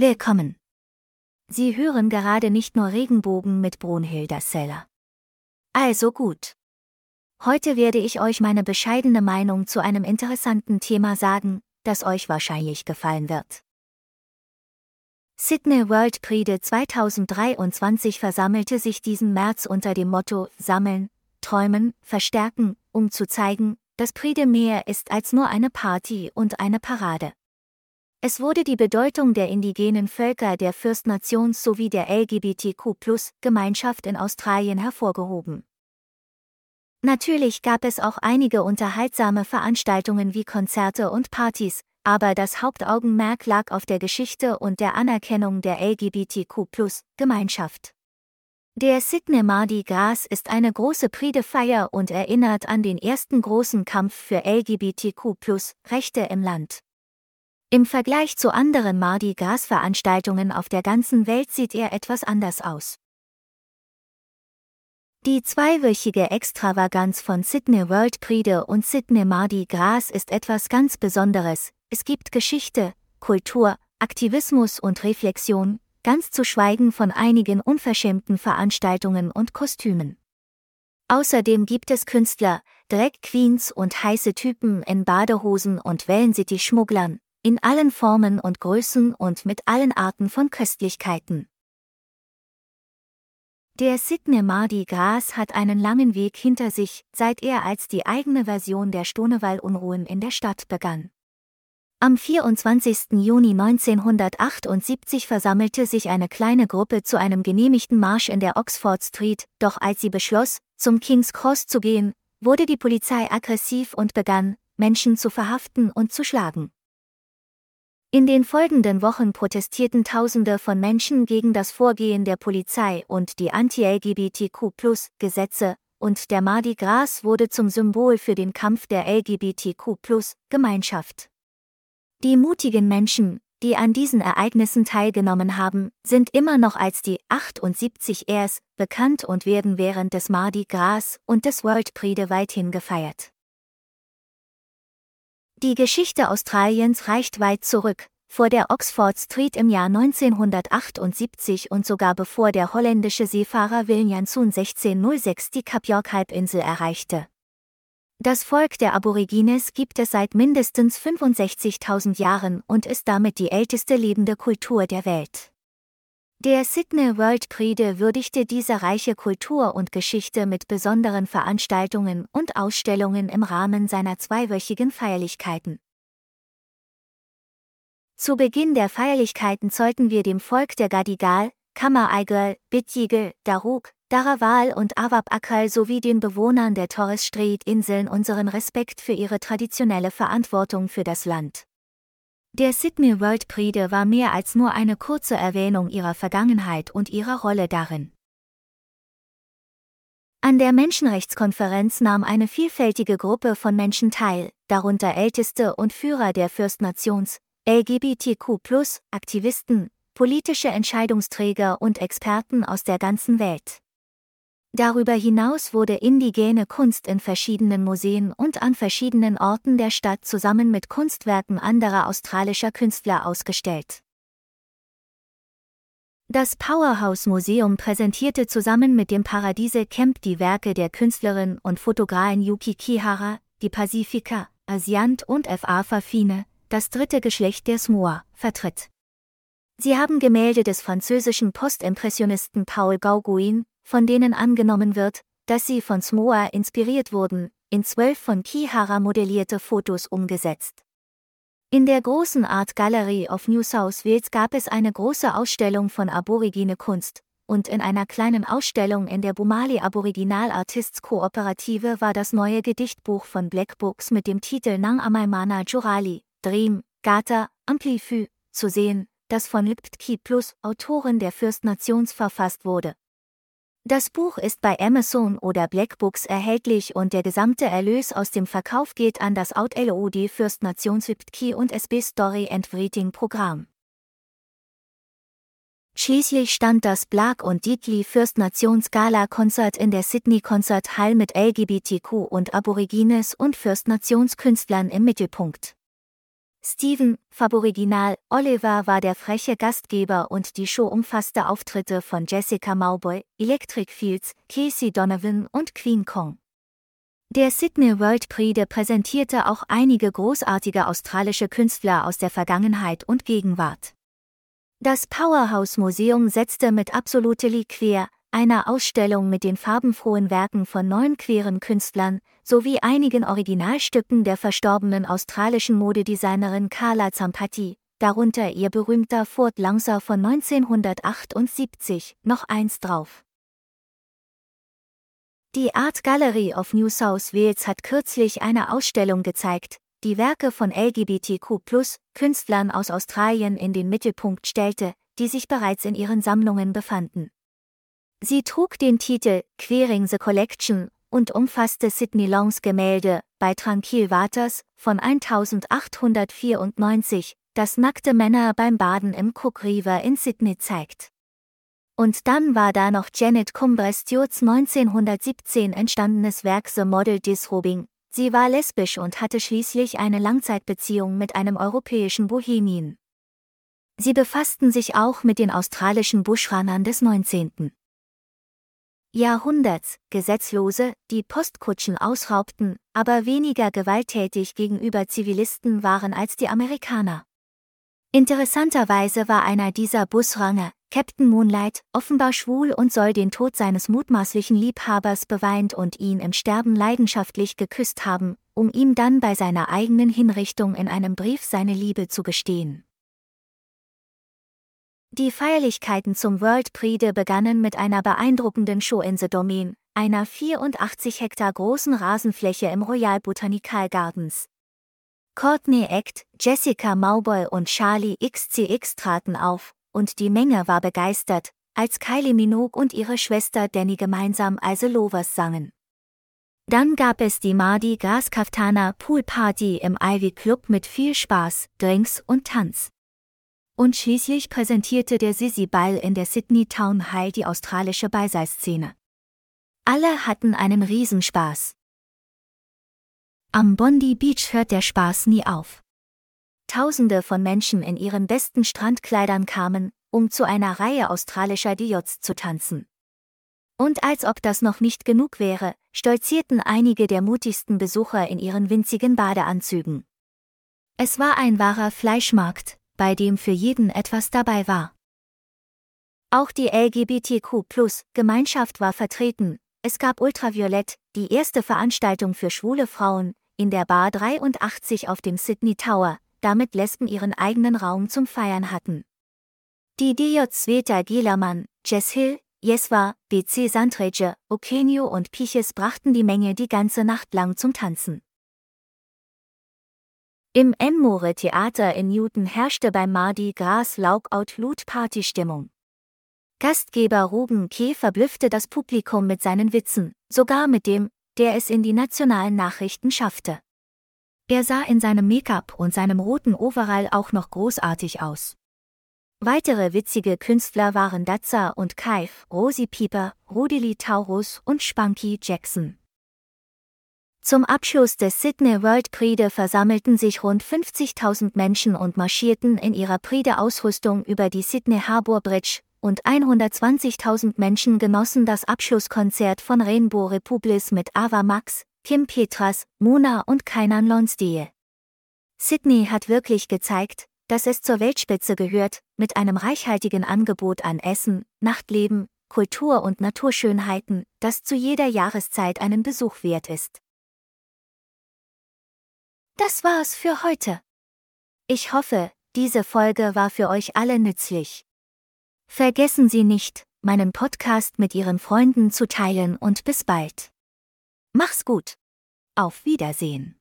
Willkommen. Sie hören gerade nicht nur Regenbogen mit Brunhilda Seller. Also gut. Heute werde ich euch meine bescheidene Meinung zu einem interessanten Thema sagen, das euch wahrscheinlich gefallen wird. Sydney World Prix 2023 versammelte sich diesen März unter dem Motto Sammeln, Träumen, Verstärken, um zu zeigen, dass Prix de mehr ist als nur eine Party und eine Parade. Es wurde die Bedeutung der indigenen Völker der First Nations sowie der LGBTQ-Gemeinschaft in Australien hervorgehoben. Natürlich gab es auch einige unterhaltsame Veranstaltungen wie Konzerte und Partys, aber das Hauptaugenmerk lag auf der Geschichte und der Anerkennung der LGBTQ-Gemeinschaft. Der Sydney Mardi Gras ist eine große Prix-de-Feier und erinnert an den ersten großen Kampf für LGBTQ-Rechte im Land. Im Vergleich zu anderen Mardi Gras-Veranstaltungen auf der ganzen Welt sieht er etwas anders aus. Die zweiwöchige Extravaganz von Sydney World Prix und Sydney Mardi Gras ist etwas ganz Besonderes. Es gibt Geschichte, Kultur, Aktivismus und Reflexion, ganz zu schweigen von einigen unverschämten Veranstaltungen und Kostümen. Außerdem gibt es Künstler, Drag Queens und heiße Typen in Badehosen und Wellencity-Schmugglern, in allen Formen und Größen und mit allen Arten von Köstlichkeiten. Der Sydney Mardi Gras hat einen langen Weg hinter sich, seit er als die eigene Version der Stonewall-Unruhen in der Stadt begann. Am 24. Juni 1978 versammelte sich eine kleine Gruppe zu einem genehmigten Marsch in der Oxford Street, doch als sie beschloss, zum King's Cross zu gehen, wurde die Polizei aggressiv und begann, Menschen zu verhaften und zu schlagen. In den folgenden Wochen protestierten Tausende von Menschen gegen das Vorgehen der Polizei und die Anti-LGBTQ-Gesetze, und der Mardi Gras wurde zum Symbol für den Kampf der LGBTQ-Gemeinschaft. Die mutigen Menschen, die an diesen Ereignissen teilgenommen haben, sind immer noch als die 78 Ers bekannt und werden während des Mardi Gras und des World Prix weithin gefeiert. Die Geschichte Australiens reicht weit zurück, vor der Oxford Street im Jahr 1978 und sogar bevor der holländische Seefahrer Williamson 1606 die Kap York-Halbinsel erreichte. Das Volk der Aborigines gibt es seit mindestens 65.000 Jahren und ist damit die älteste lebende Kultur der Welt. Der Sydney World Prix würdigte diese reiche Kultur und Geschichte mit besonderen Veranstaltungen und Ausstellungen im Rahmen seiner zweiwöchigen Feierlichkeiten. Zu Beginn der Feierlichkeiten zollten wir dem Volk der Gadigal, Kammereigel, Bitjigel, Daruk, Darawal und Awab-Akal sowie den Bewohnern der Torres Strait-Inseln unseren Respekt für ihre traditionelle Verantwortung für das Land. Der Sydney World Prix war mehr als nur eine kurze Erwähnung ihrer Vergangenheit und ihrer Rolle darin. An der Menschenrechtskonferenz nahm eine vielfältige Gruppe von Menschen teil, darunter Älteste und Führer der First Nations, LGBTQ, Aktivisten, politische Entscheidungsträger und Experten aus der ganzen Welt. Darüber hinaus wurde indigene Kunst in verschiedenen Museen und an verschiedenen Orten der Stadt zusammen mit Kunstwerken anderer australischer Künstler ausgestellt. Das Powerhouse Museum präsentierte zusammen mit dem Paradiese Camp die Werke der Künstlerin und Fotografin Yuki Kihara, die Pacifica, Asiant und F.A. Fafine, das dritte Geschlecht der Smoa, vertritt. Sie haben Gemälde des französischen Postimpressionisten Paul Gauguin, von denen angenommen wird, dass sie von Smoa inspiriert wurden, in zwölf von Kihara modellierte Fotos umgesetzt. In der großen Art Gallery of New South Wales gab es eine große Ausstellung von aborigine Kunst, und in einer kleinen Ausstellung in der Bumali Aboriginal Artists Kooperative war das neue Gedichtbuch von Black Books mit dem Titel Nang Amaimana Jurali, Dream, Gata, Amplify, zu sehen, das von Liptki Plus, Autorin der First Nations verfasst wurde. Das Buch ist bei Amazon oder Blackbooks erhältlich und der gesamte Erlös aus dem Verkauf geht an das OutLOD First Nations Wiptki und SB Story and Breeding Programm. Schließlich stand das Black und Deedly First Nations Gala Konzert in der Sydney Concert Hall mit LGBTQ und Aborigines und First Nations Künstlern im Mittelpunkt. Steven, Faboriginal, Oliver war der freche Gastgeber und die Show umfasste Auftritte von Jessica Mauboy, Electric Fields, Casey Donovan und Queen Kong. Der Sydney World Prix präsentierte auch einige großartige australische Künstler aus der Vergangenheit und Gegenwart. Das Powerhouse Museum setzte mit Absolute Liquer, einer Ausstellung mit den farbenfrohen Werken von neun queeren Künstlern sowie einigen Originalstücken der verstorbenen australischen Modedesignerin Carla Zampatti, darunter ihr berühmter Ford Lancer von 1978, noch eins drauf. Die Art Gallery of New South Wales hat kürzlich eine Ausstellung gezeigt, die Werke von LGBTQ-Künstlern aus Australien in den Mittelpunkt stellte, die sich bereits in ihren Sammlungen befanden. Sie trug den Titel Queering the Collection und umfasste Sidney Longs Gemälde bei Tranquil Waters von 1894, das nackte Männer beim Baden im Cook River in Sydney zeigt. Und dann war da noch Janet Cumbre-Stewarts 1917 entstandenes Werk The Model Disrobing. Sie war lesbisch und hatte schließlich eine Langzeitbeziehung mit einem europäischen Bohemien. Sie befassten sich auch mit den australischen Buschrunnern des 19. Jahrhunderts, Gesetzlose, die Postkutschen ausraubten, aber weniger gewalttätig gegenüber Zivilisten waren als die Amerikaner. Interessanterweise war einer dieser Busranger, Captain Moonlight, offenbar schwul und soll den Tod seines mutmaßlichen Liebhabers beweint und ihn im Sterben leidenschaftlich geküsst haben, um ihm dann bei seiner eigenen Hinrichtung in einem Brief seine Liebe zu gestehen. Die Feierlichkeiten zum World Prix begannen mit einer beeindruckenden Show in The Domain, einer 84 Hektar großen Rasenfläche im Royal Botanical Gardens. Courtney Act, Jessica Mauboy und Charlie XCX traten auf, und die Menge war begeistert, als Kylie Minogue und ihre Schwester Danny gemeinsam Ice Lovers sangen. Dann gab es die Mardi Gras Kaftana Pool Party im Ivy Club mit viel Spaß, Drinks und Tanz. Und schließlich präsentierte der Sissy Ball in der Sydney Town Hall die australische Beiseisszene. Alle hatten einen Riesenspaß. Am Bondi Beach hört der Spaß nie auf. Tausende von Menschen in ihren besten Strandkleidern kamen, um zu einer Reihe australischer Diots zu tanzen. Und als ob das noch nicht genug wäre, stolzierten einige der mutigsten Besucher in ihren winzigen Badeanzügen. Es war ein wahrer Fleischmarkt, bei dem für jeden etwas dabei war. Auch die LGBTQ-Gemeinschaft war vertreten, es gab Ultraviolett, die erste Veranstaltung für schwule Frauen, in der Bar 83 auf dem Sydney Tower, damit Lesben ihren eigenen Raum zum Feiern hatten. Die DJ Sveta Gielamann, Jess Hill, Jeswa, BC Sandreje, Okenio und Piches brachten die Menge die ganze Nacht lang zum Tanzen. Im Enmore Theater in Newton herrschte beim Mardi Gras Laukout Loot Partystimmung. Gastgeber Ruben Keh verblüffte das Publikum mit seinen Witzen, sogar mit dem, der es in die nationalen Nachrichten schaffte. Er sah in seinem Make-up und seinem roten Overall auch noch großartig aus. Weitere witzige Künstler waren Dazza und Kaif, Rosie Pieper, Rudely Taurus und Spunky Jackson. Zum Abschluss des Sydney World Prix versammelten sich rund 50.000 Menschen und marschierten in ihrer Prix-Ausrüstung über die Sydney Harbour Bridge, und 120.000 Menschen genossen das Abschlusskonzert von Rainbow Republis mit Ava Max, Kim Petras, Mona und Kainan Lonsdale. Sydney hat wirklich gezeigt, dass es zur Weltspitze gehört, mit einem reichhaltigen Angebot an Essen, Nachtleben, Kultur und Naturschönheiten, das zu jeder Jahreszeit einen Besuch wert ist. Das war's für heute. Ich hoffe, diese Folge war für euch alle nützlich. Vergessen Sie nicht, meinen Podcast mit Ihren Freunden zu teilen und bis bald. Mach's gut. Auf Wiedersehen.